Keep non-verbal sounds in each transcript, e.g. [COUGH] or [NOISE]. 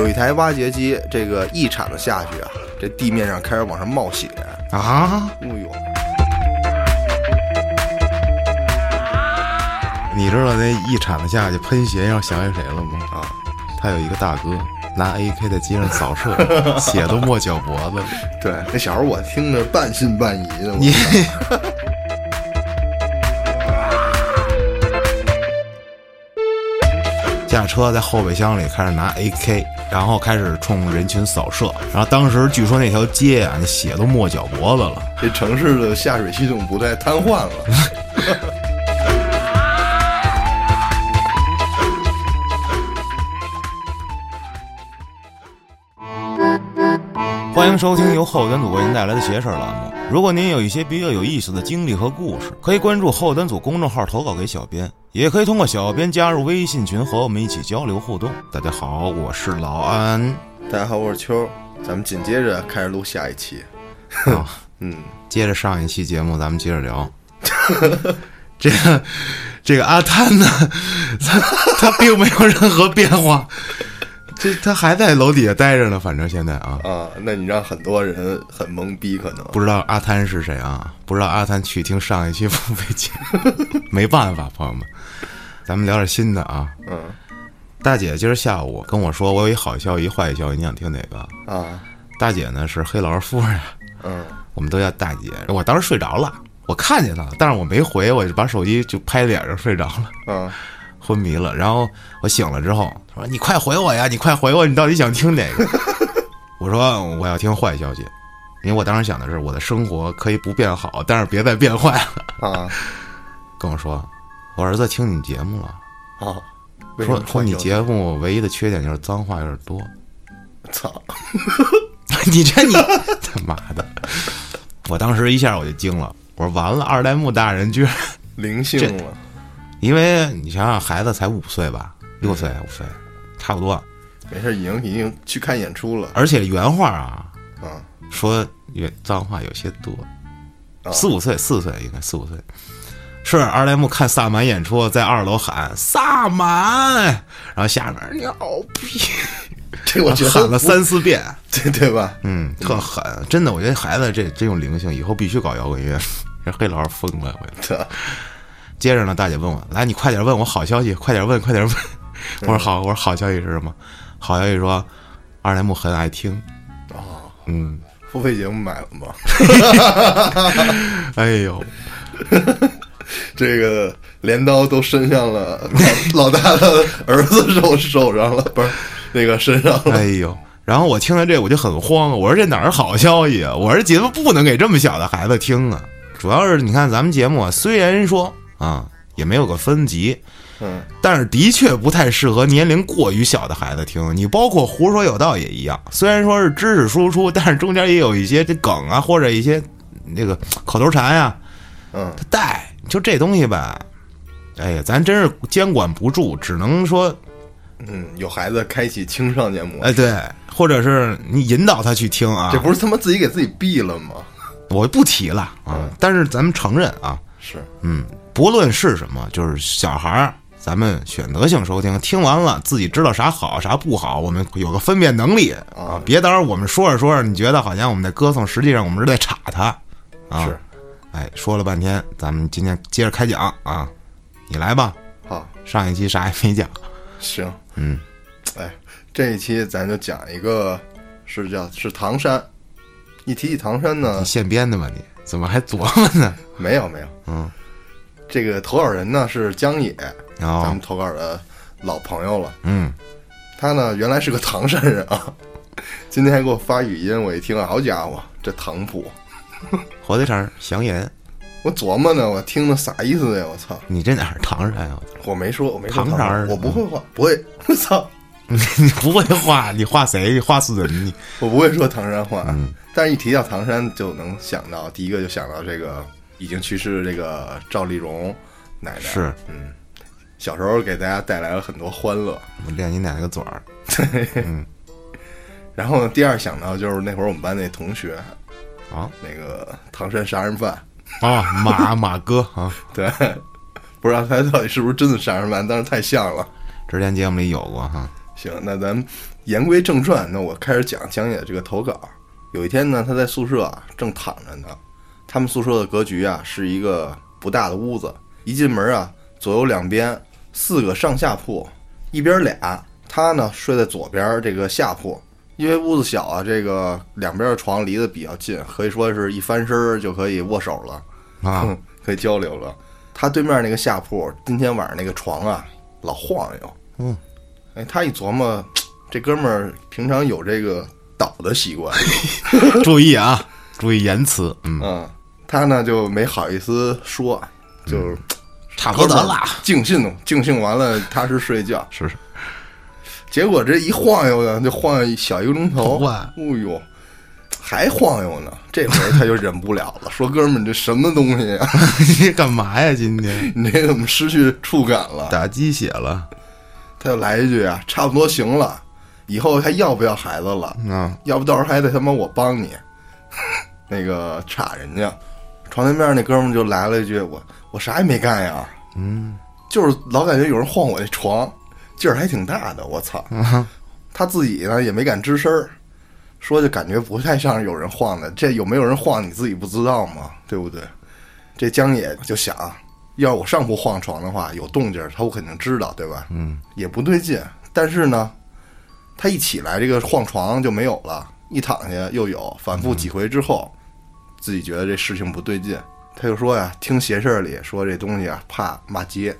有一台挖掘机，这个一铲子下去啊，这地面上开始往上冒血。啊！哎呦，你知道那一铲子下去喷血，让想起谁了吗？啊，他有一个大哥拿 AK 在街上扫射，[LAUGHS] 血都没脚脖子了。对，那小时候我听着半信半疑的。我你 [LAUGHS] 驾车在后备箱里开始拿 AK，然后开始冲人群扫射。然后当时据说那条街啊，那血都没脚脖子了。这城市的下水系统不太瘫痪了。[LAUGHS] 欢迎收听由后端组为您带来的“邪事儿”栏目。如果您有一些比较有意思的经历和故事，可以关注后端组公众号投稿给小编，也可以通过小编加入微信群和我们一起交流互动。大家好，我是老安。大家好，我是秋，咱们紧接着开始录下一期。啊，[LAUGHS] 嗯，接着上一期节目，咱们接着聊。[LAUGHS] 这个这个阿贪呢，[LAUGHS] 他他并没有任何变化，这他还在楼底下待着呢。反正现在啊，啊，那你让很多人很懵逼，可能不知道阿滩是谁啊？不知道阿滩去听上一期付费节目，[LAUGHS] 没办法，朋友们，咱们聊点新的啊。嗯大姐今儿下午跟我说，我有一好消息，一坏消息，你想听哪个？啊大姐呢是黑老师夫人，嗯我们都叫大姐。我当时睡着了，我看见她了，但是我没回，我就把手机就拍脸上睡着了，啊昏迷了。然后我醒了之后，他说：“你快回我呀，你快回我，你到底想听哪个？” [LAUGHS] 我说：“我要听坏消息。”因为我当时想的是，我的生活可以不变好，但是别再变坏了。啊跟我说，我儿子听你节目了，啊！说说你节目唯一的缺点就是脏话有点多。操 [LAUGHS] 你这你他妈的！我当时一下我就惊了，我说完了，二代目大人居然，灵性了因为你想想，孩子才五岁吧，六岁五岁，差不多。没事，已经已经去看演出了而且原话啊，嗯说原脏话有些多，啊四五岁，四岁应该四五岁。是二代目看萨满演出，在二楼喊萨满，然后下面牛逼，[LAUGHS] 这我觉得喊了三四遍，[LAUGHS] 对对吧？嗯，特狠，真的，我觉得孩子这这种灵性，以后必须搞摇滚乐。[LAUGHS] 这黑老师疯了，我这接着呢，大姐问我，来，你快点问我好消息，快点问，快点问。我说好，我说好消息是什么？好消息说，二代目很爱听。哦，嗯，付费节目买了吗？[LAUGHS] 哎呦，[LAUGHS] 这个镰刀都伸向了老 [LAUGHS] 老大的儿子手手上了，不是那个身上了。哎呦。然后我听了这我就很慌，我说这哪儿好消息啊？我说节目不能给这么小的孩子听啊。主要是你看咱们节目啊，虽然说啊也没有个分级，嗯但是的确不太适合年龄过于小的孩子听。你包括胡说有道也一样，虽然说是知识输出，但是中间也有一些这梗啊，或者一些那个口头禅呀、嗯它带。就这东西吧，哎呀，咱真是监管不住，只能说，嗯，有孩子开启青少年模式，哎，对，或者是你引导他去听啊这。不是他妈自己给自己毙了吗？我不提了啊，但是咱们承认啊，是，嗯，不论是什么，就是小孩儿，咱们选择性收听，听完了自己知道啥好啥不好，我们有个分辨能力啊。别到时候我们说着说着，你觉得好像我们在歌颂，实际上我们是在插他啊。是，哎，说了半天，咱们今天接着开讲啊，你来吧。好，上一期啥也没讲，行，嗯，哎，这一期咱就讲一个，是叫是唐山。一提起唐山呢你，现编的吧你？怎么还琢磨呢？没有没有，嗯，这个投稿人呢是江野，然后咱们投稿的老朋友了。嗯，他呢原来是个唐山人啊，[LAUGHS] 今天还给我发语音，我一听啊，好家伙，这唐普，[LAUGHS] 火腿肠祥言，我琢磨呢，我听的啥意思呀？我操！你这哪儿唐山啊？我没说，我没说唐山我不会画，不会，我 [LAUGHS] 操，你不会画，你画谁？你画死人你？我不会说唐山话。嗯但是一提到唐山，就能想到第一个就想到这个已经去世的这个赵丽蓉奶奶。是，嗯，小时候给大家带来了很多欢乐。我练你奶奶个嘴儿。嗯然后呢，第二想到就是那会儿我们班那同学，啊那个唐山杀人犯，啊，马 [LAUGHS] 马哥啊，对，不知道他到底是不是真的杀人犯，但是太像了。之前节目里有过哈。行，那咱们言归正传，那我开始讲江野这个投稿。有一天呢，他在宿舍啊正躺着呢，他们宿舍的格局啊是一个不大的屋子，一进门啊，左右两边四个上下铺，一边俩，他呢睡在左边这个下铺。因为屋子小啊，这个两边的床离得比较近，可以说是一翻身就可以握手了啊，可以交流了。他对面那个下铺，今天晚上那个床啊，老晃悠。嗯，哎，他一琢磨，这哥们儿平常有这个倒的习惯，[LAUGHS] 注意啊，注意言辞。嗯，他呢就没好意思说，就差不多得了，尽兴尽兴完了，踏实睡觉。是是。结果这一晃悠呢，就晃悠小一个钟头。哇！哎呦，还晃悠呢！这回他就忍不了了，[LAUGHS] 说：“哥们，这什么东西啊？[LAUGHS] 你干嘛呀？今天你这怎么失去触感了？打鸡血了？”他就来一句啊：“差不多行了，以后还要不要孩子了？啊，要不到时候还得他妈我帮你。[LAUGHS] 那个插人家床对面那哥们就来了一句：我我啥也没干呀。嗯，就是老感觉有人晃我那床。”劲儿还挺大的，我操！他自己呢也没敢吱声儿，说就感觉不太像是有人晃的。这有没有人晃你自己不知道吗？对不对？这江野就想，要我上铺晃床的话，有动静他我肯定知道，对吧？嗯，也不对劲。但是呢，他一起来这个晃床就没有了，一躺下又有，反复几回之后，自己觉得这事情不对劲，他就说呀，听邪事儿里说这东西啊怕骂街。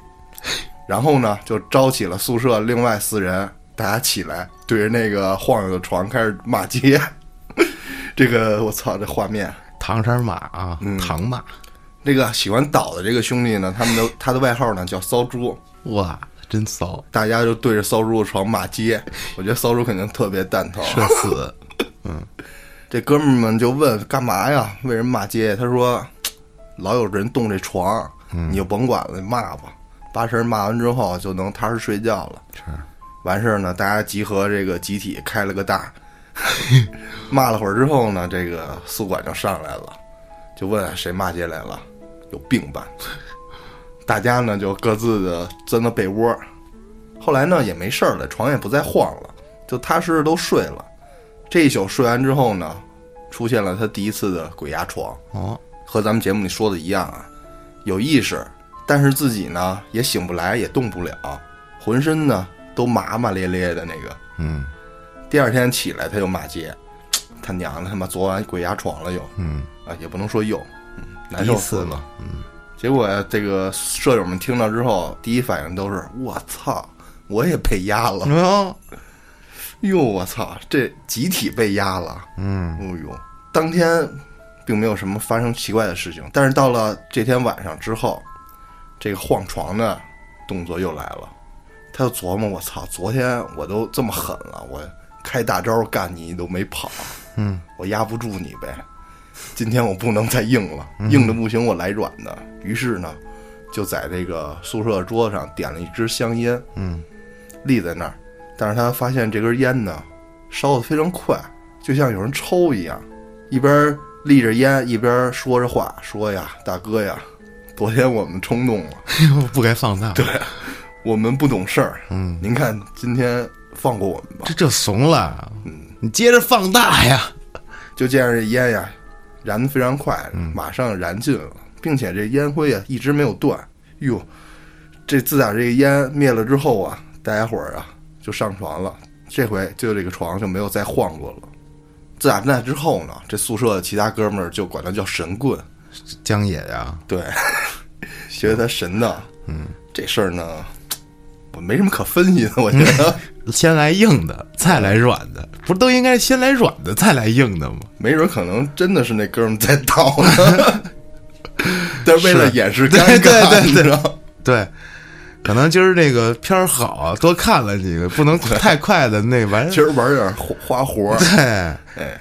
然后呢，就招起了宿舍另外四人，大家起来对着那个晃悠的床开始骂街。[LAUGHS] 这个我操，这画面唐山马啊，唐马。这个喜欢倒的这个兄弟呢，他们的 [LAUGHS] 他的外号呢叫骚猪。哇，真骚！大家就对着骚猪的床骂街。我觉得骚猪肯定特别蛋疼。社死。[LAUGHS] 嗯，这哥们儿们就问干嘛呀？为什么骂街？他说，老有人动这床，你就甭管了，骂吧。八成骂完之后就能踏实睡觉了。是，完事儿呢，大家集合这个集体开了个大，[LAUGHS] 骂了会儿之后呢，这个宿管就上来了，就问谁骂街来了，有病吧？大家呢就各自的钻到被窝，后来呢也没事儿了，床也不再晃了，就踏实的都睡了。这一宿睡完之后呢，出现了他第一次的鬼压床。哦，和咱们节目里说的一样啊，有意识。但是自己呢也醒不来，也动不了，浑身呢都麻麻咧咧的那个。嗯，第二天起来他就骂街，他娘的他妈昨晚鬼压床了又。嗯啊也不能说又，嗯，难受死了。嗯，结果这个舍友们听到之后，第一反应都是我操，我也被压了。哟，哟我操，这集体被压了。嗯，哦呦，当天并没有什么发生奇怪的事情，但是到了这天晚上之后。这个晃床的动作又来了，他就琢磨：我操，昨天我都这么狠了，我开大招干你，你都没跑，嗯，我压不住你呗。今天我不能再硬了，硬的不行，我来软的。于是呢，就在这个宿舍桌子上点了一支香烟，嗯，立在那儿。但是他发现这根烟呢，烧的非常快，就像有人抽一样，一边立着烟，一边说着话，说呀，大哥呀。昨天我们冲动了，[LAUGHS] 不该放大。对，我们不懂事儿。嗯，您看今天放过我们吧。这这怂了。嗯，你接着放大呀。就见着这烟呀，燃的非常快，马上燃尽了，并且这烟灰啊一直没有断。哟，这自打这个烟灭了之后啊，大家伙儿啊就上床了。这回就这个床就没有再晃过了。自打那之后呢，这宿舍的其他哥们儿就管他叫神棍。江野呀，对。[LAUGHS] 觉得他神的，嗯，这事儿呢，我没什么可分析的。我觉得 [LAUGHS] 先来硬的，再来软的，不都应该先来软的，再来硬的吗？没准可能真的是那哥们在倒呢，[LAUGHS] 但是为了掩饰尴尬，你知道？对，可能今儿这个片儿好，多看了几个，不能太快的那玩意儿。今儿玩点花活。对，哎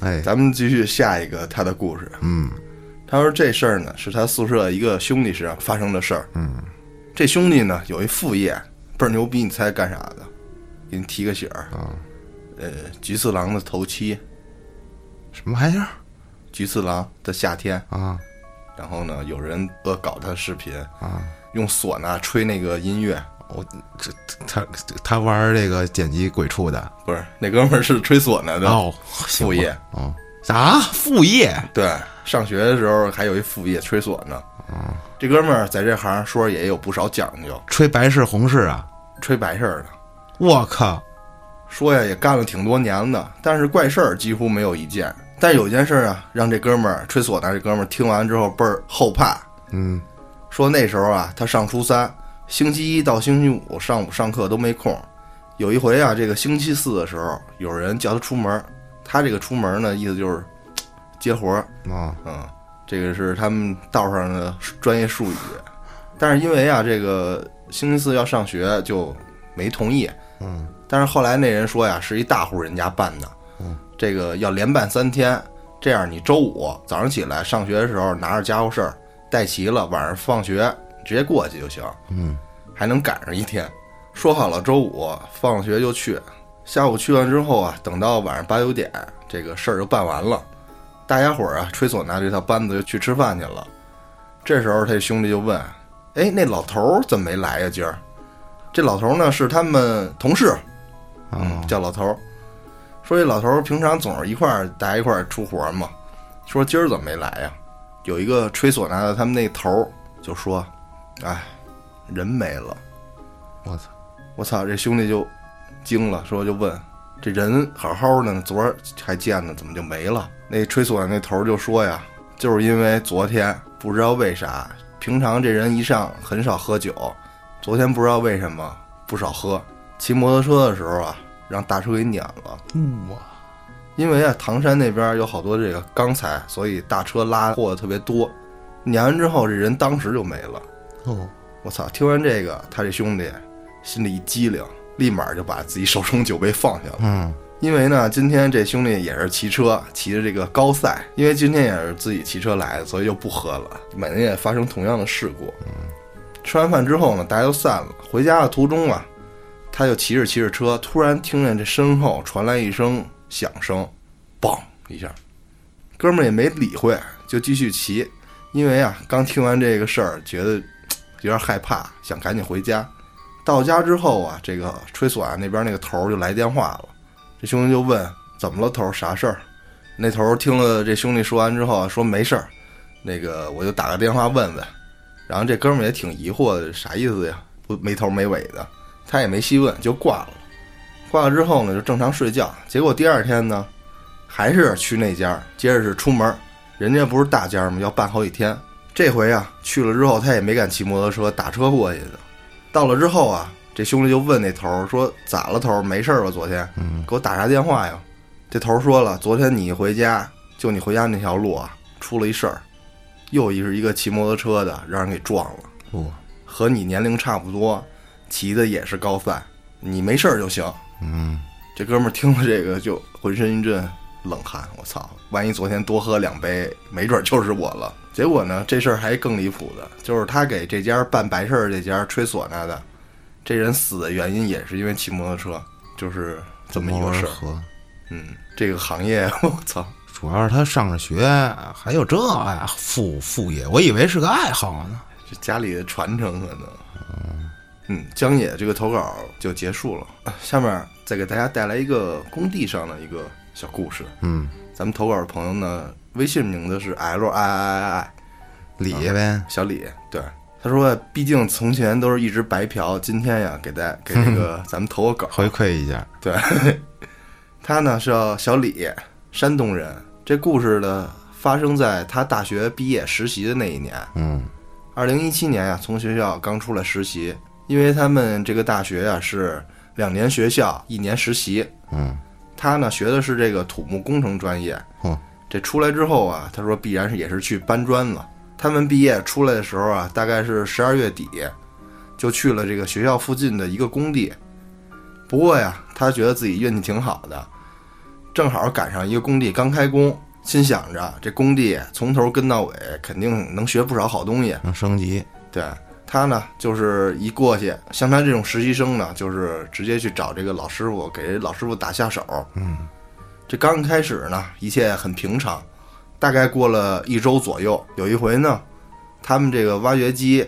哎，咱们继续下一个他的故事。嗯。他说：“这事儿呢，是他宿舍一个兄弟身上发生的事儿。嗯，这兄弟呢有一副业倍儿牛逼，你猜干啥的？给你提个醒儿啊。呃，菊次郎的头七，什么玩意儿？菊次郎的夏天啊。然后呢，有人恶搞他视频啊，用唢呐吹那个音乐，我这他他玩这个剪辑鬼畜的不是那哥们儿是吹唢呐的哦，副业。哦，啥副业？对，上学的时候还有一副业吹唢呐。这哥们儿在这行说也有不少讲究，吹白事红事啊！吹白事儿的。我靠，说呀也干了挺多年的，但是怪事儿几乎没有一件。但有件事儿啊，让这哥们儿吹唢呐这哥们儿听完之后倍儿后怕。嗯，说那时候啊，他上初三，星期一到星期五上午上课都没空。有一回啊，这个星期四的时候，有人叫他出门，他这个出门呢，意思就是接活儿。啊，嗯，这个是他们道上的专业术语。但是因为啊，这个星期四要上学，就没同意。嗯，但是后来那人说呀，是一大户人家办的，嗯，这个要连办三天，这样你周五早上起来上学的时候拿着家伙事儿带齐了，晚上放学直接过去就行，嗯，还能赶上一天。说好了周五放学就去，下午去完之后啊，等到晚上八九点，这个事儿就办完了，大家伙儿啊吹唢呐这套班子就去吃饭去了。这时候他兄弟就问：“哎，那老头儿怎么没来呀？今儿？”这老头儿呢是他们同事，嗯，叫老头儿。说这老头儿平常总是一块儿大家一块儿出活儿嘛。说今儿怎么没来呀？有一个吹唢呐的，他们那头儿就说：“哎，人没了。”我操，我操！这兄弟就惊了，说就问这人好好的呢，昨儿还见呢，怎么就没了？那吹唢呐那头儿就说呀，就是因为昨天不知道为啥，平常这人一上很少喝酒，昨天不知道为什么不少喝，骑摩托车的时候啊，让大车给碾了。哇，因为啊，唐山那边有好多这个钢材，所以大车拉货的特别多。碾完之后，这人当时就没了。哦，我操！听完这个，他这兄弟心里一激灵，立马就把自己手中酒杯放下了。嗯，因为呢，今天这兄弟也是骑车骑着这个高赛，因为今天也是自己骑车来的，所以就不喝了。每年也发生同样的事故。吃完饭之后呢，大家都散了。回家的途中啊，他就骑着骑着车，突然听见这身后传来一声响声，嘣一下，哥们儿也没理会，就继续骑。因为啊，刚听完这个事儿，觉得有点害怕，想赶紧回家。到家之后啊，这个吹唢呐那边那个头儿就来电话了。这兄弟就问怎么了，头儿啥事儿？那头儿听了这兄弟说完之后说没事儿，那个我就打个电话问问。然后这哥们儿也挺疑惑的，啥意思呀？不没头没尾的，他也没细问就挂了。挂了之后呢，就正常睡觉。结果第二天呢，还是去那家，接着是出门。人家不是大家吗？要办好几天。这回啊去了之后，他也没敢骑摩托车，打车过去的。到了之后啊，这兄弟就问那头儿说：“咋了，头儿？没事儿吧？昨天嗯，给我打啥电话呀？”这头儿说了：“昨天你一回家，就你回家那条路啊，出了一事儿，又一是一个骑摩托车的让人给撞了，哇，和你年龄差不多，骑的也是高赛，你没事儿就行。”嗯，这哥们儿听了这个就浑身一阵冷汗，我操！万一昨天多喝两杯，没准就是我了。结果呢，这事儿还更离谱的，就是他给这家办白事儿这家吹唢呐的，这人死的原因也是因为骑摩托车，就是这么一个事儿。喝，嗯，这个行业，[LAUGHS] 我操，主要是他上着学，还有这呀副副业，我以为是个爱好呢。这家里的传承可能。嗯，江野这个投稿就结束了。啊下面再给大家带来一个工地上的一个小故事。嗯，咱们投稿的朋友呢，微信名字是 L I I I I 理呗，小李，对，他说，毕竟从前都是一直白嫖，今天呀，给大家给这个 [LAUGHS] 咱们投个稿，回馈一下。对，[LAUGHS] 他呢是叫小李，山东人。这故事呢发生在他大学毕业实习的那一年，嗯二零一七年呀，从学校刚出来实习，因为他们这个大学呀是两年学校，一年实习。嗯，他呢学的是这个土木工程专业。哦，这出来之后啊，他说必然是也是去搬砖了。他们毕业出来的时候啊，大概是十二月底，就去了这个学校附近的一个工地。不过呀，他觉得自己运气挺好的，正好赶上一个工地刚开工，心想着这工地从头跟到尾，肯定能学不少好东西。能升级。对他呢，就是一过去，像他这种实习生呢，就是直接去找这个老师傅，给老师傅打下手。嗯，这刚开始呢，一切很平常。大概过了一周左右，有一回呢，他们这个挖掘机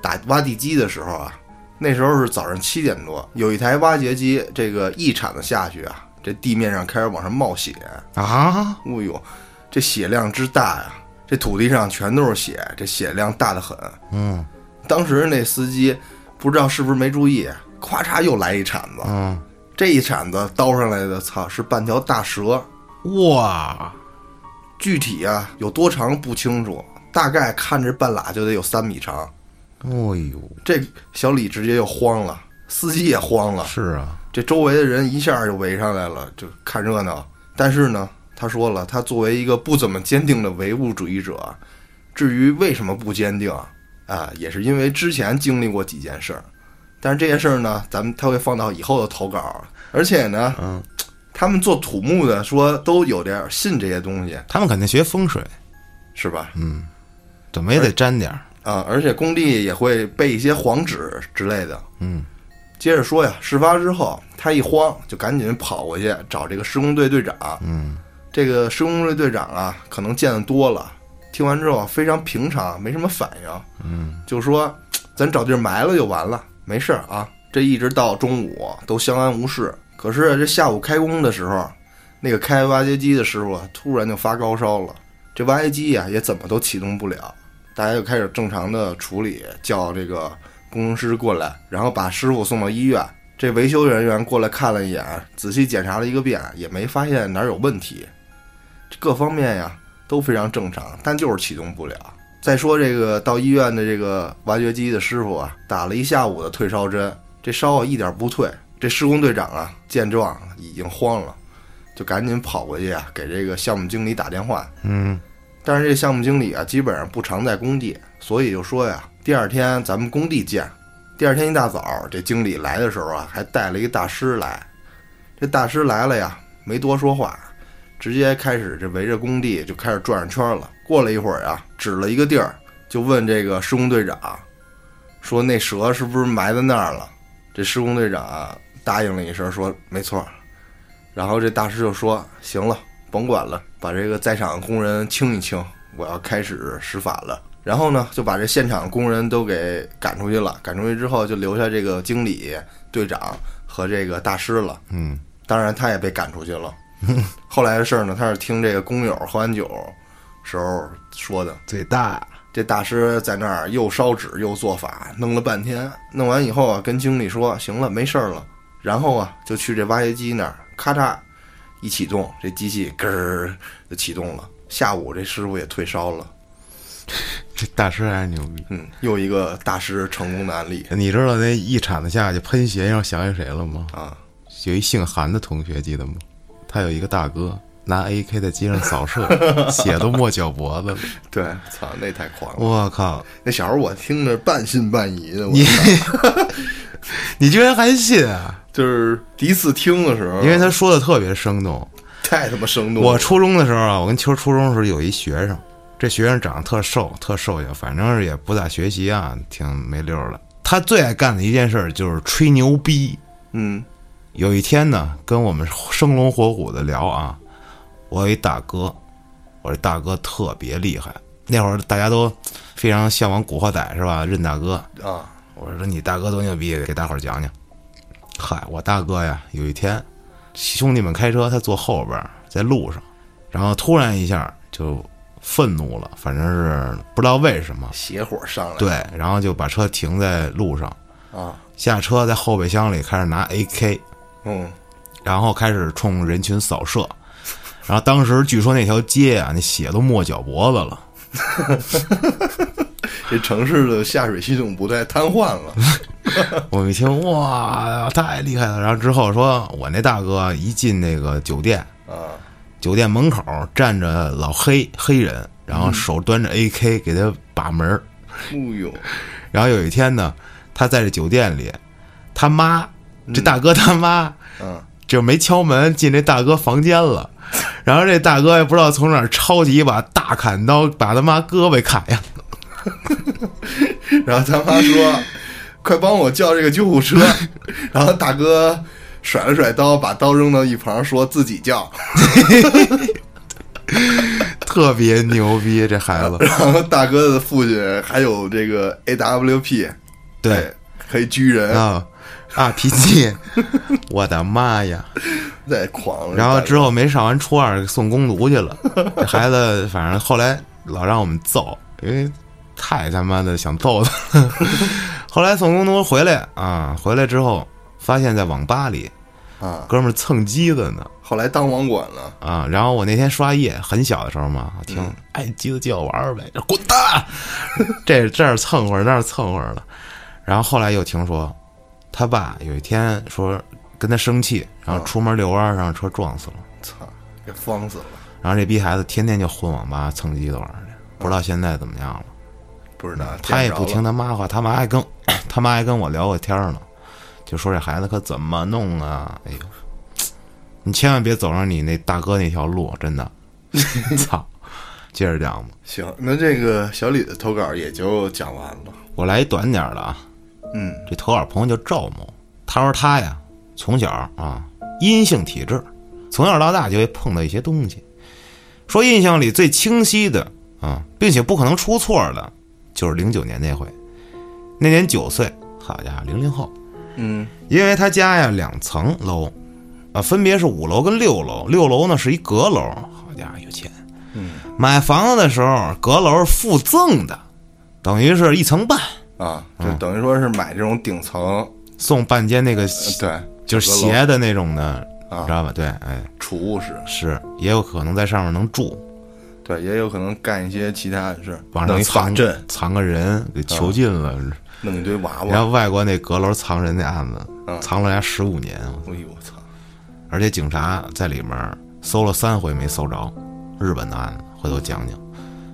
打挖地机的时候啊，那时候是早上七点多，有一台挖掘机，这个一铲子下去啊，这地面上开始往上冒血。啊，哎呦，这血量之大呀！这土地上全都是血，这血量大得很。嗯当时那司机不知道是不是没注意，咵嚓又来一铲子。嗯，这一铲子刀上来的，操，是半条大蛇。哇，具体啊有多长不清楚，大概看着半拉就得有三米长。哦呦，这小李直接就慌了，司机也慌了，是啊，这周围的人一下就围上来了，就看热闹。但是呢，他说了，他作为一个不怎么坚定的唯物主义者，至于为什么不坚定啊，也是因为之前经历过几件事儿。但是这件事儿呢，咱们他会放到以后的投稿，而且呢，嗯，他们做土木的说都有点信这些东西，他们肯定学风水，是吧？嗯怎么也得沾点儿。啊，而且工地也会备一些黄纸之类的。嗯接着说呀，事发之后，他一慌就赶紧跑过去找这个施工队队长。嗯这个施工队队长啊，可能见得多了，听完之后非常平常，没什么反应，嗯就说：“ [TSK] 咱找地儿埋了就完了，没事儿啊。”这一直到中午都相安无事。可是这下午开工的时候，那个开挖掘机的师傅啊，突然就发高烧了，这挖掘机呀、也怎么都启动不了。大家就开始正常的处理，叫这个工程师过来，然后把师傅送到医院。这维修人员过来看了一眼，仔细检查了一个遍，也没发现哪儿有问题。这各方面呀都非常正常，但就是启动不了。再说这个到医院的这个挖掘机的师傅啊，打了一下午的退烧针，这烧啊一点不退。这施工队长啊见状已经慌了，就赶紧跑过去啊给这个项目经理打电话。嗯但是这项目经理啊，基本上不常在工地，所以就说呀，第二天咱们工地见。第二天一大早，这经理来的时候啊，还带了一个大师来。这大师来了呀，没多说话，直接开始这围着工地就开始转着圈了。过了一会儿啊，指了一个地儿，就问这个施工队长，说那蛇是不是埋在那儿了？这施工队长啊答应了一声，说没错。然后这大师就说：“行了，甭管了，把这个在场工人清一清，我要开始施法了。”然后呢，就把这现场工人都给赶出去了。赶出去之后，就留下这个经理、队长和这个大师了。嗯当然，他也被赶出去了。[LAUGHS] 后来的事儿呢，他是听这个工友喝完酒时候说的。嘴大。这大师在那儿又烧纸又做法，弄了半天，弄完以后啊，跟经理说行了，没事儿了。然后啊，就去这挖掘机那儿，咔嚓一启动，这机器咯儿就启动了。下午这师傅也退烧了。这大师还是牛逼。嗯，又一个大师成功的案例你知道那一铲子下去喷血，让我想起谁了吗？啊！有一姓韩的同学，记得吗？他有一个大哥拿 AK 在街上扫射，[LAUGHS] 血都没脚脖子了。对，操，那太狂了。我靠！那小时候我听着半信半疑的，我你 [LAUGHS] 你居然还信啊？就是第一次听的时候，因为他说的特别生动。太他妈生动了。我初中的时候啊，我跟秋初中的时候有一学生，这学生长得特瘦，特瘦小，反正是也不咋学习啊，挺没溜儿的。他最爱干的一件事儿就是吹牛逼。嗯有一天呢，跟我们生龙活虎的聊啊，我有一大哥，我这大哥特别厉害。那会儿大家都非常向往古惑仔是吧？任大哥，啊，我说你大哥多牛逼，给大伙儿讲讲。嗨，我大哥呀，有一天兄弟们开车，他坐后边在路上，然后突然一下就愤怒了，反正是不知道为什么，邪火上来了。对，然后就把车停在路上，啊，下车在后备箱里开始拿 AK，嗯，然后开始冲人群扫射。然后当时据说那条街啊，那血都没脚脖子了。[LAUGHS] 这城市的下水系统不再瘫痪了。[LAUGHS] 我们一听，哇，太厉害了！然后之后说，我那大哥一进那个酒店，啊，酒店门口站着老黑黑人，然后手端着 AK 给他把门儿。哎呦，然后有一天呢，他在这酒店里，他妈，这大哥他妈嗯，就没敲门进这大哥房间了。然后这大哥也不知道从哪儿抄起一把大砍刀，把他妈胳膊砍下。[LAUGHS] 然后他妈说：“快帮我叫这个救护车。[LAUGHS] ”然后大哥甩了甩刀，把刀扔到一旁，说自己叫。[LAUGHS] 特别牛逼，这孩子。然后大哥的父亲还有这个 AWP，对，可以狙人，啊 [LAUGHS] RPG，[LAUGHS] 我的妈呀！再狂了。然后之后没上完初二送工读去了，这孩子反正后来老让我们揍，因为太他妈的想揍他。[LAUGHS] 后来送工读回来啊，回来之后发现在网吧里啊，哥们儿蹭机子呢后来当网管了，啊。然后我那天刷夜，很小的时候嘛，听嗯哎机子借我玩玩呗，滚蛋！这这儿蹭会儿那儿蹭会儿的。然后后来又听说，他爸有一天说跟他生气，然后出门遛弯儿让车撞死了。操，给疯死了。然后这逼孩子天天就混网吧蹭机的玩儿去，不知道现在怎么样了。不知道，他也不听。他妈话，他妈还跟 [CLEARS THROAT] 他妈还跟我聊过天儿呢，就说这孩子可怎么弄啊？哎呦，你千万别走上你那大哥那条路，真的。[LAUGHS] 操！接着讲吧，行，那这个小李的投稿也就讲完了。我来一短点儿的啊。嗯这投稿朋友叫赵某，他说他呀从小啊阴性体质，从小到大就会碰到一些东西。说印象里最清晰的啊，并且不可能出错的，就是零九年那回，那年九岁，好家伙，零零后，嗯因为他家呀两层楼，啊，分别是五楼跟六楼，六楼呢是一阁楼，好家伙有钱。嗯买房子的时候，阁楼是附赠的，等于是一层半，啊，嗯就等于说是买这种顶层，送半间那个对，就是斜的那种的，啊知道吧？对，哎，储物室，是，也有可能在上面能住，对，也有可能干一些其他的事，往上一藏阵，藏个人，给囚禁了。弄一堆娃娃。然后外国那阁楼藏人那案子，嗯藏了人家十五年，哎呦我操！而且警察在里面搜了三回没搜着，日本的案子，回头讲讲。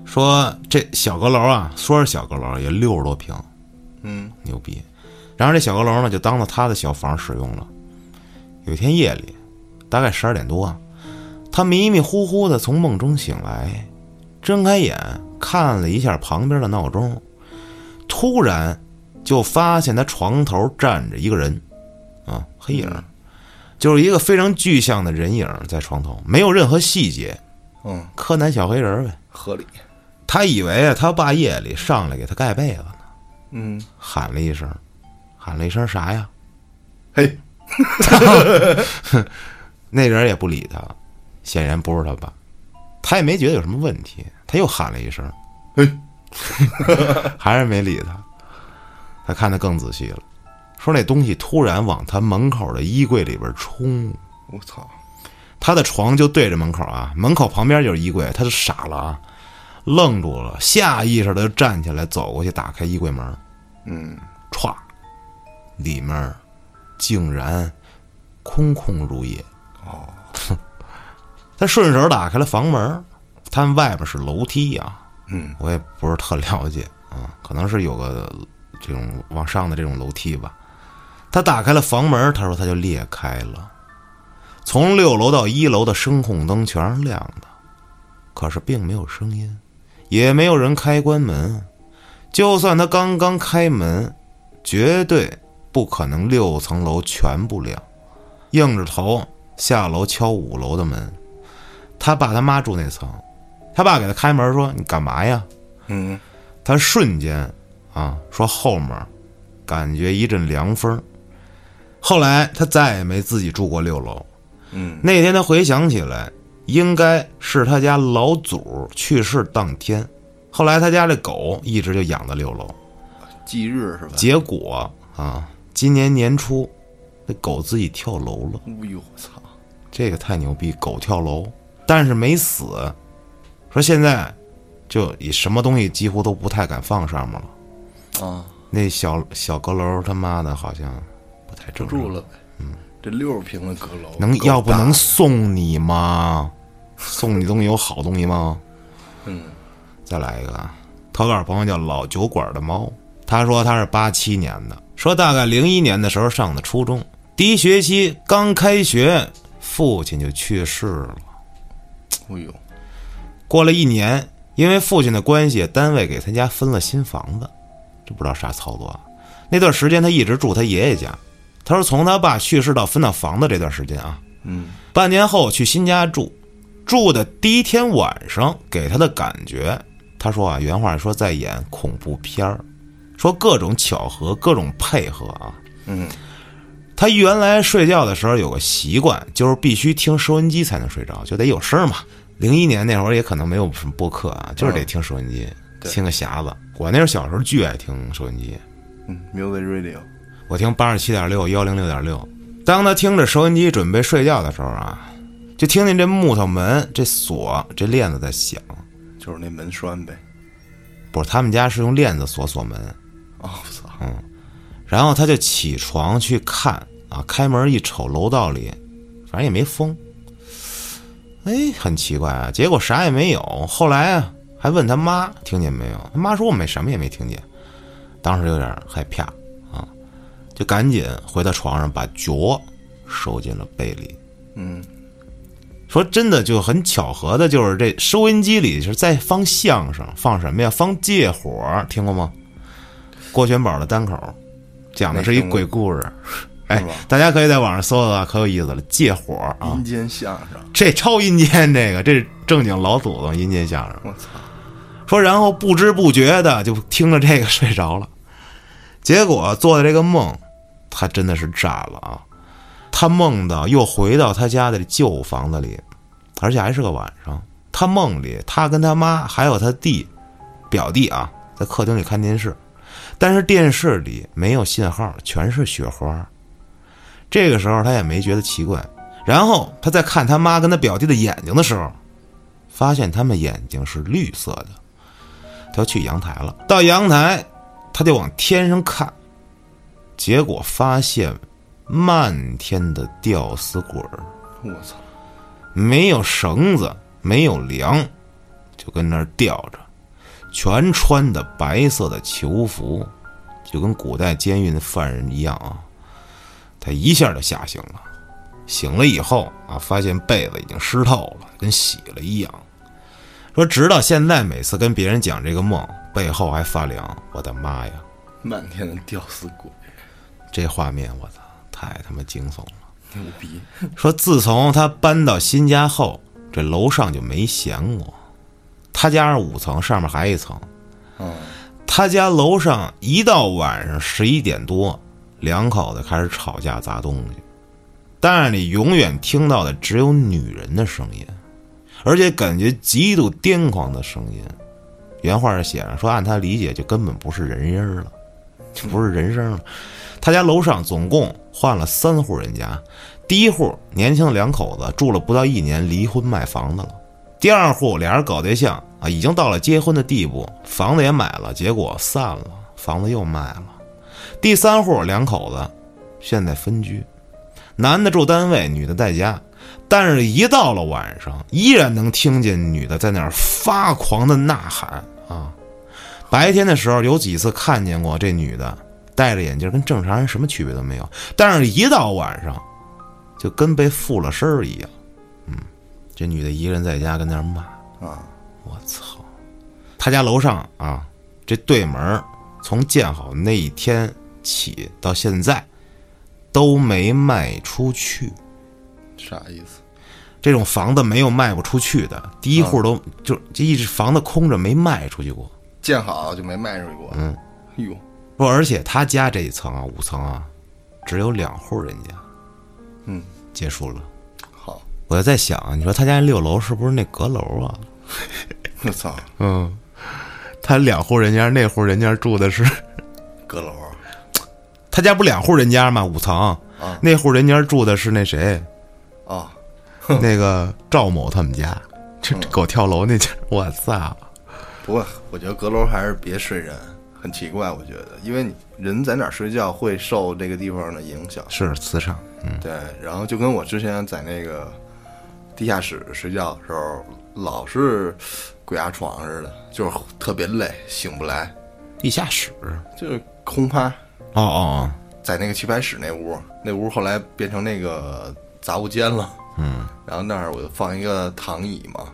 说这小阁楼啊，说是小阁楼，也六十多平，嗯牛逼。然后这小阁楼呢，就当做他的小房使用了。有一天夜里，大概十二点多啊，他迷迷糊糊的从梦中醒来，睁开眼看了一下旁边的闹钟，突然就发现他床头站着一个人，啊，黑影儿，就是一个非常具象的人影在床头，没有任何细节，嗯，柯南小黑人呗。合理。他以为啊，他爸夜里上来给他盖被子呢，嗯，喊了一声，喊了一声啥呀？嘿，[LAUGHS] 那人也不理他，显然不是他爸，他也没觉得有什么问题，他又喊了一声，嘿，[LAUGHS] 还是没理他。他看得更仔细了，说那东西突然往他门口的衣柜里边冲，我操！他的床就对着门口啊，门口旁边就是衣柜，他就傻了啊，愣住了，下意识的就站起来走过去打开衣柜门，嗯，歘，里面竟然空空如也。哦，[LAUGHS] 他顺手打开了房门，他们外边是楼梯啊，嗯。我也不是特了解啊，可能是有个这种往上的这种楼梯吧。他打开了房门，他说他就裂开了，从六楼到一楼的声控灯全是亮的，可是并没有声音，也没有人开关门。就算他刚刚开门，绝对不可能六层楼全部亮。硬着头下楼敲五楼的门，他爸他妈住那层，他爸给他开门说：“你干嘛呀嗯，？”他瞬间啊说后面感觉一阵凉风。后来他再也没自己住过六楼。嗯，那天他回想起来，应该是他家老祖去世当天。后来他家这狗一直就养在六楼，忌日是吧？结果啊，今年年初，那狗自己跳楼了。哎呦我操！这个太牛逼，狗跳楼，但是没死。说现在就以什么东西几乎都不太敢放上面了。啊，那小小阁楼他妈的好像不太不正常住了呗。嗯，这六十平的阁楼，能要不能送你吗？送你东西有好东西吗？嗯。再来一个。啊，投稿朋友叫老酒馆的猫，他说他是八七年的，说大概零一年的时候上的初中，第一学期刚开学，父亲就去世了。哎呦，过了一年，因为父亲的关系，单位给他家分了新房子，这不知道啥操作啊。那段时间他一直住他爷爷家。他说从他爸去世到分到房子这段时间啊，嗯。半年后去新家住，住的第一天晚上给他的感觉，他说啊，原话说在演恐怖片儿，说各种巧合，各种配合啊。嗯，他原来睡觉的时候有个习惯，就是必须听收音机才能睡着，就得有声嘛。零一年那会儿也可能没有什么播客啊，就是得听收音机，对听个匣子。我那时候小时候巨爱听收音机，嗯，Music Radio，我听八十七点六、幺零六点六。当他听着收音机准备睡觉的时候啊，就听见这木头门这锁这链子在响。就是那门栓呗。不是，他们家是用链子锁锁门。哦，我操，然后他就起床去看啊，开门一瞅，楼道里反正也没风。哎，很奇怪啊，结果啥也没有。后来啊，还问他妈听见没有，他妈说我们什么也没听见。当时有点害怕啊，就赶紧回到床上，把脚收进了被里。嗯，说真的，就很巧合的，就是这收音机里是在放相声，放什么呀？放借火，听过吗？郭全宝的单口，讲的是一鬼故事。哎，大家可以在网上搜搜啊，可有意思了。借火啊阴，间相声，这超阴间，这个这是正经老祖宗阴间相声。我操，说，然后不知不觉的就听着这个睡着了，结果做的这个梦，他真的是炸了啊！他梦到又回到他家的旧房子里，而且还是个晚上。他梦里，他跟他妈还有他弟、表弟啊，在客厅里看电视，但是电视里没有信号，全是雪花。这个时候他也没觉得奇怪，然后他在看他妈跟他表弟的眼睛的时候，发现他们眼睛是绿色的。他去阳台了，到阳台，他就往天上看，结果发现漫天的吊死鬼儿，我操，没有绳子，没有梁，就跟那儿吊着，全穿的白色的囚服，就跟古代监狱的犯人一样啊。他一下就吓醒了，醒了以后啊，发现被子已经湿透了，跟洗了一样。说直到现在，每次跟别人讲这个梦，背后还发凉。我的妈呀，漫天的吊死鬼，这画面我操，太他妈惊悚了。牛逼，[LAUGHS] 说自从他搬到新家后，这楼上就没闲过。他家是五层，上面还一层。嗯，他家楼上一到晚上十一点多，两口子开始吵架砸东西，但是你永远听到的只有女人的声音，而且感觉极度癫狂的声音。原话是写着说，按他理解，就根本不是人音儿了，就不是人声了。他家楼上总共换了三户人家，第一户年轻的两口子住了不到一年，离婚卖房子了。第二户俩人搞对象啊，已经到了结婚的地步，房子也买了，结果散了，房子又卖了。第三户两口子现在分居，男的住单位，女的在家，但是一到了晚上，依然能听见女的在那儿发狂的呐喊啊。白天的时候有几次看见过这女的戴着眼镜，跟正常人什么区别都没有，但是一到晚上，就跟被附了身儿一样。嗯，这女的一个人在家跟那儿骂。啊，我操！他家楼上啊，这对门从建好那一天起到现在都没卖出去。啥意思？这种房子没有卖不出去的，第一户都、就这一直房子空着没卖出去过。建好就没卖出去过，嗯，哎呦，不，而且他家这一层啊，五层啊，只有两户人家。嗯，结束了。好，我就在想，你说他家六楼是不是那阁楼啊？[LAUGHS] 我操，嗯，他两户人家，那户人家住的是阁楼，[TSK] 他家不两户人家吗？五层，啊那户人家住的是那谁，啊，那个赵某他们家，这这狗跳楼那家，我操！不过我觉得阁楼还是别睡人，很奇怪，我觉得，因为你人在哪儿睡觉会受这个地方的影响，是磁场，嗯，对，然后就跟我之前在那个地下室睡觉的时候，老是鬼压床似的，就是特别累，醒不来，地下室，就是空趴。哦哦。哦在那个棋牌室那屋，那屋后来变成那个杂物间了，哦，嗯，然后那儿我就放一个躺椅嘛，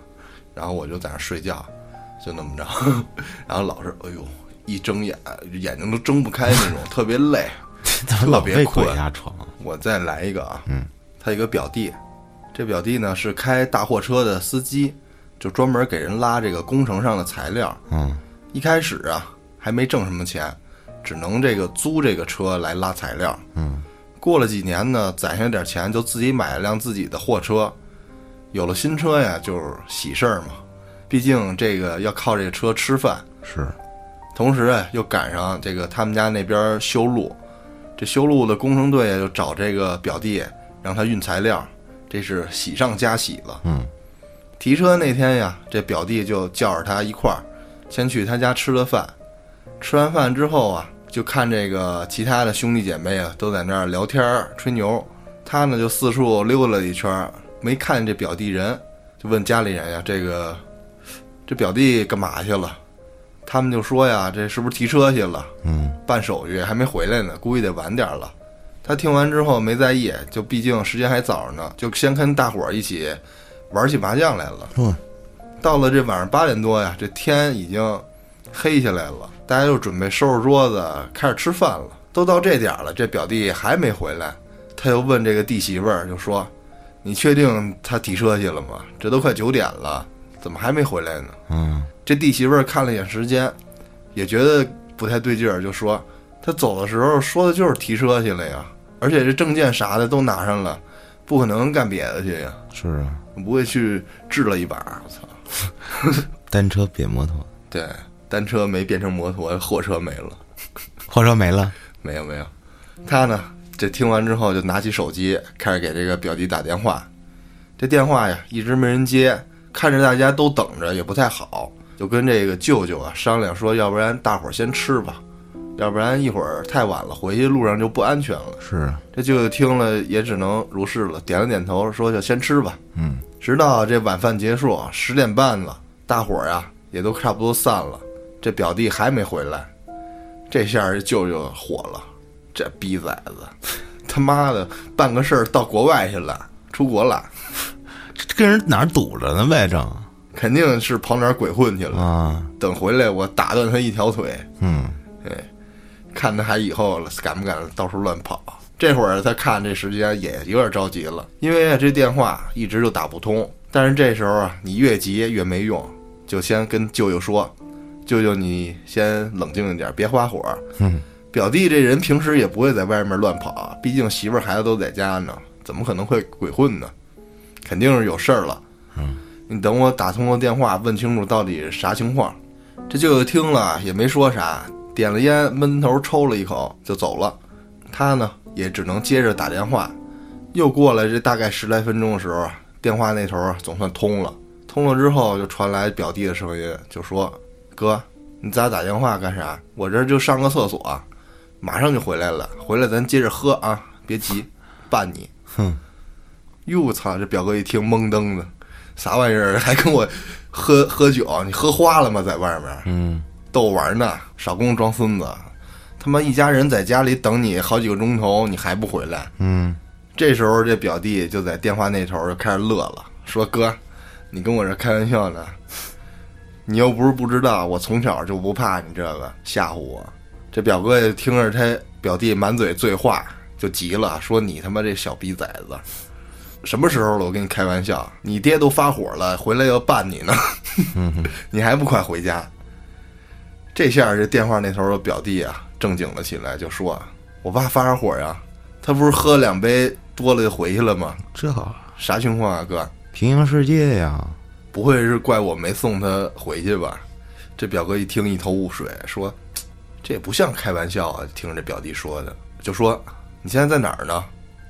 然后我就在那儿睡觉，就那么着，[LAUGHS] 然后老是哎呦一睁眼眼睛都睁不开那种，[LAUGHS] 特别累，[LAUGHS] 特别困鬼压床？我再来一个啊，嗯，他一个表弟，这表弟呢是开大货车的司机，就专门给人拉这个工程上的材料。嗯一开始啊还没挣什么钱，只能这个租这个车来拉材料。嗯，过了几年呢，攒下点钱，就自己买了辆自己的货车。有了新车呀，就是喜事儿嘛。毕竟这个要靠这个车吃饭。是，同时啊，又赶上这个他们家那边修路，这修路的工程队就找这个表弟让他运材料，这是喜上加喜了。嗯，提车那天呀，这表弟就叫着他一块儿，先去他家吃了饭。吃完饭之后啊，就看这个其他的兄弟姐妹啊都在那儿聊天儿吹牛，他呢就四处溜达了一圈儿，没看见这表弟人，就问家里人呀，这个这表弟干嘛去了？他们就说呀，这是不是提车去了？嗯，办手续还没回来呢，估计得晚点了。他听完之后没在意，就毕竟时间还早着呢，就先跟大伙儿一起玩起麻将来了。嗯，到了这晚上八点多呀，这天已经黑下来了，大家就准备收拾桌子，开始吃饭了。都到这点儿了，这表弟还没回来，他又问这个弟媳妇儿，就说：“你确定他提车去了吗？这都快九点了，怎么还没回来呢？”嗯，这弟媳妇儿看了一眼时间，也觉得不太对劲儿，就说：“他走的时候说的就是提车去了呀，而且这证件啥的都拿上了，不可能干别的去呀，是啊，不会去治了一把。”我操！[LAUGHS] 单车变摩托，对，单车没变成摩托，货车没了，[LAUGHS] 货车没了。没有没有。他呢，这听完之后就拿起手机开始给这个表弟打电话，这电话呀一直没人接，看着大家都等着也不太好，就跟这个舅舅啊商量说，要不然大伙儿先吃吧，要不然一会儿太晚了，回去路上就不安全了。是啊，这舅舅听了也只能如是了，点了点头，说就先吃吧。嗯，直到这晚饭结束，十点半了，大伙儿呀也都差不多散了，这表弟还没回来，这下这舅舅火了，这逼崽子，他妈的办个事儿到国外去了，出国了，这跟人哪儿堵着呢呗？正肯定是跑哪儿鬼混去了。啊，等回来我打断他一条腿，嗯，对，看他还以后，敢不敢到处乱跑？这会儿他看这时间也有点着急了，因为啊这电话一直就打不通。但是这时候啊，你越急越没用，就先跟舅舅说：“舅舅，你先冷静一点，别发火。嗯，表弟这人平时也不会在外面乱跑，毕竟媳妇儿孩子都在家呢，怎么可能会鬼混呢？肯定是有事儿了。你等我打通了电话，问清楚到底啥情况。”这舅舅听了也没说啥，点了烟，闷头抽了一口就走了。他呢也只能接着打电话。又过了这大概十来分钟的时候，电话那头总算通了。通了之后就传来表弟的声音，就说：“哥，你咋打电话干啥？我这就上个厕所，马上就回来了。回来咱接着喝啊，别急，办你。”哼，哟我操！这表哥一听懵登的，啥玩意儿？[LAUGHS] 还跟我喝喝酒？你喝花了吗？在外面？嗯，逗我玩呢，少跟我装孙子！他妈一家人在家里等你好几个钟头，你还不回来？嗯，这时候这表弟就在电话那头就开始乐了，说：“哥，你跟我这开玩笑呢？你又不是不知道，我从小就不怕你这个吓唬我。”这表哥也听着他表弟满嘴醉话，就急了，说：“你他妈这小逼崽子，什么时候了？我跟你开玩笑，你爹都发火了，回来要办你呢，[LAUGHS] 你还不快回家？”这下这电话那头的表弟啊正经了起来，就说：“我爸发啥火呀？他不是喝两杯多了就回去了吗？这啥情况啊，哥？平行世界呀，不会是怪我没送他回去吧？”这表哥一听一头雾水，说：“这也不像开玩笑啊！”听着这表弟说的，就说：“你现在在哪儿呢？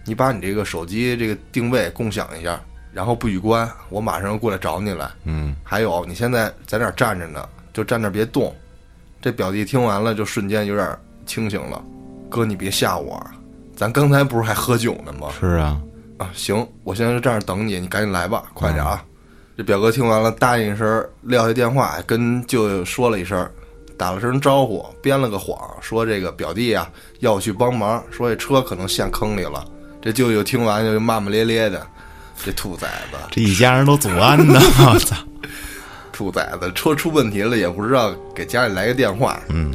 你把你这个手机这个定位共享一下，然后不许关，我马上过来找你来。嗯，还有，你现在在那儿站着呢？就站那儿别动。”这表弟听完了，就瞬间有点清醒了。哥，你别吓我啊！咱刚才不是还喝酒呢吗？是啊，啊，行，我现在就站着等你，你赶紧来吧，快点啊！这表哥听完了，答应一声，撂下电话，跟舅舅说了一声，打了声招呼，编了个谎，说这个表弟啊要我去帮忙，说这车可能陷坑里了。这舅舅听完就骂骂咧咧的，这兔崽子，这一家人都祖安呢，我操！兔崽子，车出问题了也不知道给家里来个电话，嗯，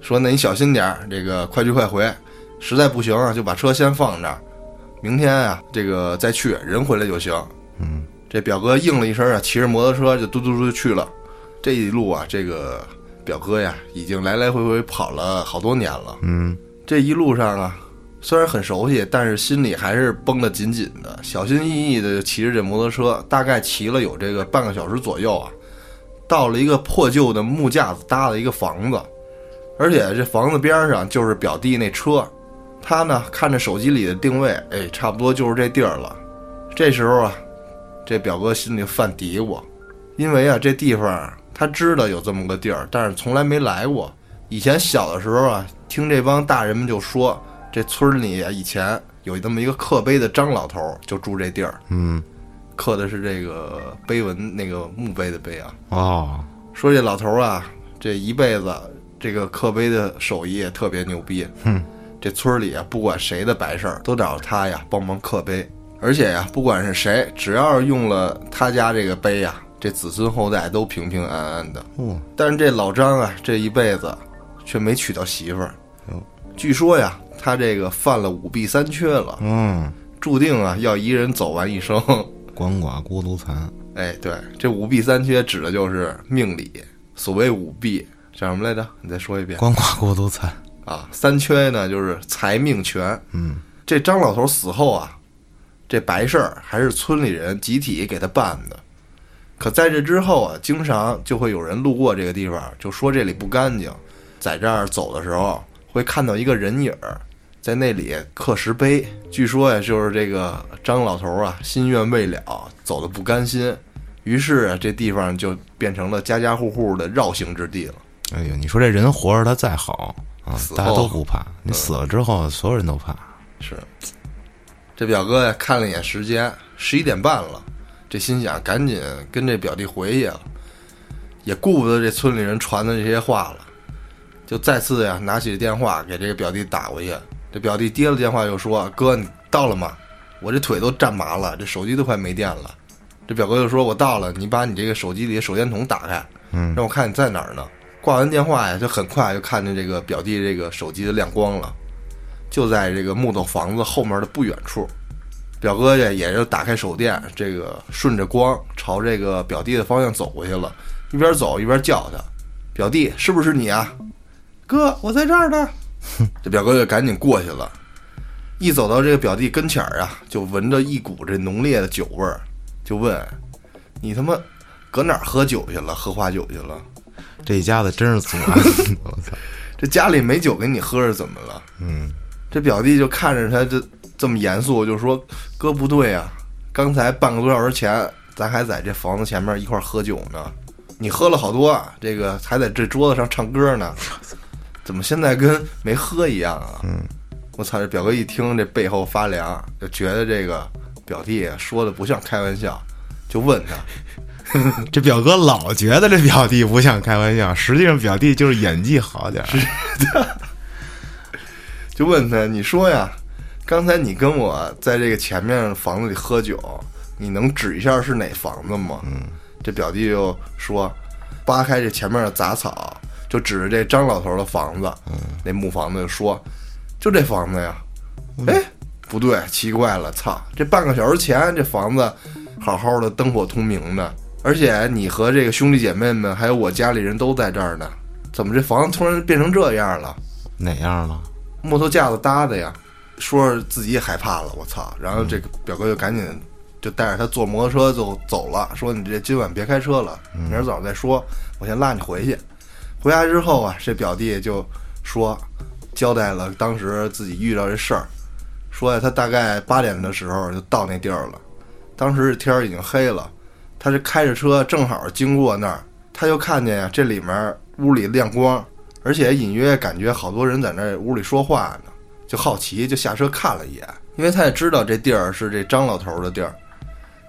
说那你小心点儿，这个快去快回，实在不行啊就把车先放这儿，明天啊这个再去，人回来就行。嗯，这表哥应了一声啊，骑着摩托车就嘟嘟嘟就去了。这一路啊，这个表哥呀，已经来来回回跑了好多年了。嗯，这一路上啊，虽然很熟悉，但是心里还是绷得紧紧的，小心翼翼的骑着这摩托车，大概骑了有这个半个小时左右啊，到了一个破旧的木架子搭的一个房子，而且这房子边上就是表弟那车，他呢看着手机里的定位，哎，差不多就是这地儿了。这时候啊，这表哥心里犯嘀咕，因为啊这地方他知道有这么个地儿，但是从来没来过。以前小的时候啊，听这帮大人们就说，这村里啊以前有这么一个刻碑的张老头，就住这地儿。嗯，刻的是这个碑文，那个墓碑的碑啊。哦，说这老头啊，这一辈子这个刻碑的手艺也特别牛逼。哼，这村里啊，不管谁的白事儿，都找他呀帮忙刻碑。而且呀，不管是谁，只要是用了他家这个碑呀，这子孙后代都平平安安的。哦，但是这老张啊，这一辈子却没娶到媳妇儿哟。据说呀，他这个犯了五弊三缺了，嗯，注定啊要一人走完一生。鳏寡孤独残，哎，对，这五弊三缺指的就是命理。所谓五弊叫什么来着？你再说一遍鳏寡孤独残，啊。三缺呢，就是财命权。嗯，这张老头死后啊，这白事儿还是村里人集体给他办的。可在这之后啊，经常就会有人路过这个地方，就说这里不干净，在这儿走的时候会看到一个人影儿，在那里刻石碑。据说呀，就是这个张老头啊，心愿未了，走的不甘心，于是啊，这地方就变成了家家户户的绕行之地了。哎呦，你说这人活着他再好啊大家都不怕，你死了之后，所有人都怕。是，这表哥呀看了一眼时间，十一点半了，这心想赶紧跟这表弟回去了，也顾不得这村里人传的这些话了，就再次呀拿起电话给这个表弟打过去。这表弟接了电话就说：“哥，你到了吗？我这腿都站麻了，这手机都快没电了。”这表哥就说：“我到了，你把你这个手机里的手电筒打开，嗯，让我看你在哪儿呢。”挂完电话呀，就很快就看见这个表弟这个手机的亮光了。就在这个木头房子后面的不远处，表哥呀也就打开手电，这个顺着光朝这个表弟的方向走过去了，一边走一边叫他：“表弟，是不是你啊？哥，我在这儿呢。” [LAUGHS] 这表哥就赶紧过去了，一走到这个表弟跟前儿啊，就闻着一股这浓烈的酒味儿，就问：“你他妈搁哪儿喝酒去了？喝花酒去了？[LAUGHS] 这一家子真是祖安，我操，这家里没酒给你喝是怎么了？”嗯，这表弟就看着他这这么严肃，就说：“哥不对啊，刚才半个多小时前，咱还在这房子前面一块儿喝酒呢，你喝了好多啊，这个还在这桌子上唱歌呢，[LAUGHS] 怎么现在跟没喝一样啊？”嗯，我操！这表哥一听这背后发凉，就觉得这个表弟说的不像开玩笑，就问他 [LAUGHS] 这表哥老觉得这表弟不像开玩笑，实际上表弟就是演技好点儿。[LAUGHS] 就问他，你说呀，刚才你跟我在这个前面房子里喝酒，你能指一下是哪房子吗？嗯，这表弟就说，扒开这前面的杂草，就指着这张老头的房子，嗯，那木房子就说，就这房子呀。哎，不对，奇怪了，操！这半个小时前这房子好好的，灯火通明的，而且你和这个兄弟姐妹们还有我家里人都在这儿呢，怎么这房子突然变成这样了？哪样了？木头架子搭的呀，说是自己也害怕了，我操！然后这个表哥就赶紧就带着他坐摩托车就走了，说你这今晚别开车了，明儿早上再说，我先拉你回去。回家之后啊，这表弟就说交代了当时自己遇到这事儿，说呀他大概八点的时候就到那地儿了，当时天儿已经黑了，他是开着车正好经过那儿，他就看见呀这里面屋里亮光。而且隐约感觉好多人在那屋里说话呢，就好奇，就下车看了一眼，因为他也知道这地儿是这张老头的地儿，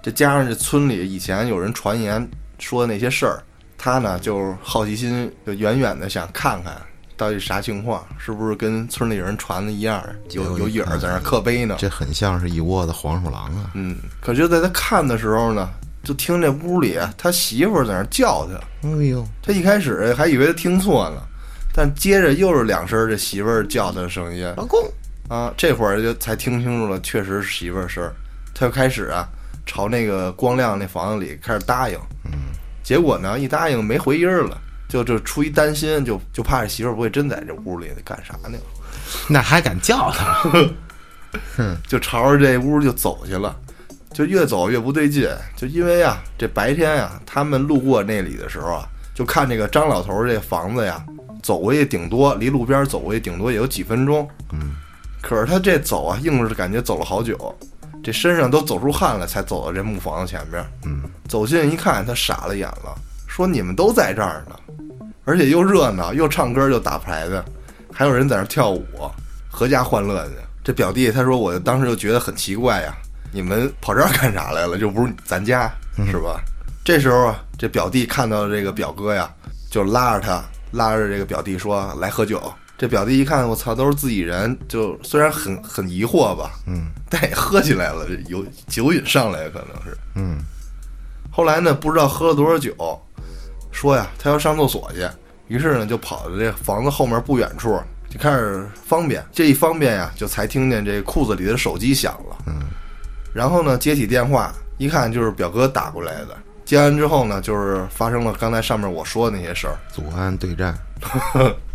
这加上这村里以前有人传言说的那些事儿，他呢就好奇心就远远的想看看到底啥情况，是不是跟村里人传的一样，有有影儿在那刻碑呢？这很像是一窝子黄鼠狼啊！嗯，可就在他看的时候呢，就听这屋里他媳妇儿在那叫他，哎呦，他一开始还以为他听错呢。但接着又是两声这媳妇儿叫他的声音，老公啊，这会儿就才听清楚了，确实是媳妇儿声儿。他就开始啊，朝那个光亮那房子里开始答应，嗯，结果呢，一答应没回音儿了，就就出于担心，就就怕这媳妇儿不会真在这屋里干啥呢，那还敢叫他？[LAUGHS] 就朝着这屋就走去了。就越走越不对劲，就因为啊，这白天啊，他们路过那里的时候啊，就看这个张老头儿这房子呀，走过去顶多离路边走过去顶多也有几分钟，嗯，可是他这走啊，硬是感觉走了好久，这身上都走出汗来，才走到这木房子前面，嗯，走近一看，他傻了眼了，说你们都在这儿呢，而且又热闹，又唱歌又打牌的，还有人在那跳舞，阖家欢乐的。这表弟他说，我当时就觉得很奇怪呀。你们跑这儿干啥来了？又不是咱家是吧？这时候啊，这表弟看到这个表哥呀，就拉着他，拉着这个表弟说：“来喝酒。”这表弟一看，我操，都是自己人，就虽然很很疑惑吧，嗯，但也喝起来了，有酒瘾上来可能是。嗯，后来呢，不知道喝了多少酒，说呀，他要上厕所去，于是呢，就跑到这房子后面不远处，就开始方便。这一方便呀，就才听见这裤子里的手机响了。嗯。然后呢，接起电话一看，就是表哥打过来的。接完之后呢，就是发生了刚才上面我说的那些事儿。祖安对战，[LAUGHS]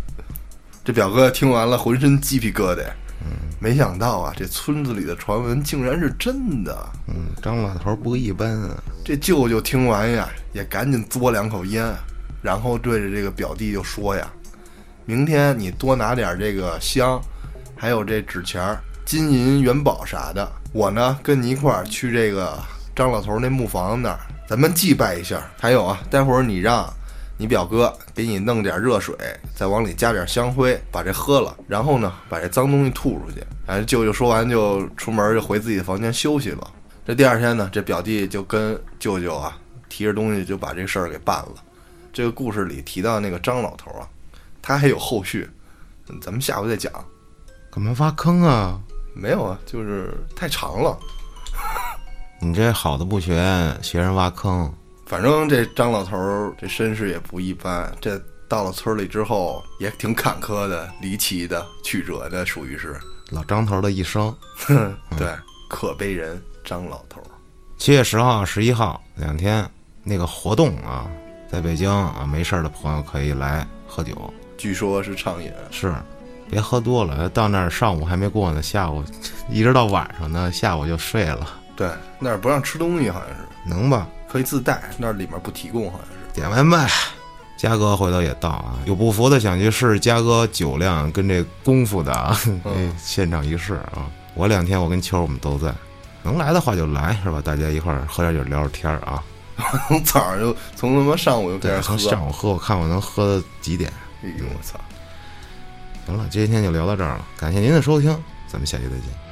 这表哥听完了，浑身鸡皮疙瘩。嗯，没想到啊，这村子里的传闻竟然是真的。嗯，张老头不一般啊。这舅舅听完呀，也赶紧嘬两口烟，然后对着这个表弟就说呀：“明天你多拿点这个香，还有这纸钱儿。”金银元宝啥的，我呢跟你一块儿去这个张老头那木房那儿，咱们祭拜一下。还有啊，待会儿你让你表哥给你弄点热水，再往里加点香灰，把这喝了，然后呢把这脏东西吐出去。哎，舅舅说完就出门就回自己的房间休息了。这第二天呢，这表弟就跟舅舅啊提着东西就把这事儿给办了。这个故事里提到那个张老头啊，他还有后续，咱们下回再讲。干嘛挖坑啊？没有啊，就是太长了。[LAUGHS] 你这好的不学，学人挖坑。反正这张老头儿这身世也不一般，这到了村里之后也挺坎坷的、离奇的、曲折的，属于是老张头的一生。[LAUGHS] 对，可悲人张老头。七月十号、十一号两天那个活动啊，在北京啊，没事的朋友可以来喝酒。据说是畅饮。是。别喝多了，到那儿上午还没过呢，下午 [LAUGHS] 一直到晚上呢，下午就睡了。对，那儿不让吃东西，好像是能吧？可以自带，那里面不提供，好像是点外卖。嘉哥回头也到啊，有不服的想去试嘉哥酒量跟这功夫的啊，[LAUGHS] 现场一试啊。我两天我跟秋儿我们都在，能来的话就来是吧？大家一块儿喝点酒聊聊天啊。[LAUGHS] 从早上就从他妈上午就开始喝，从上午喝，我看我能喝到几点？哎呦我操！行了，今天就聊到这儿了，感谢您的收听，咱们下期再见。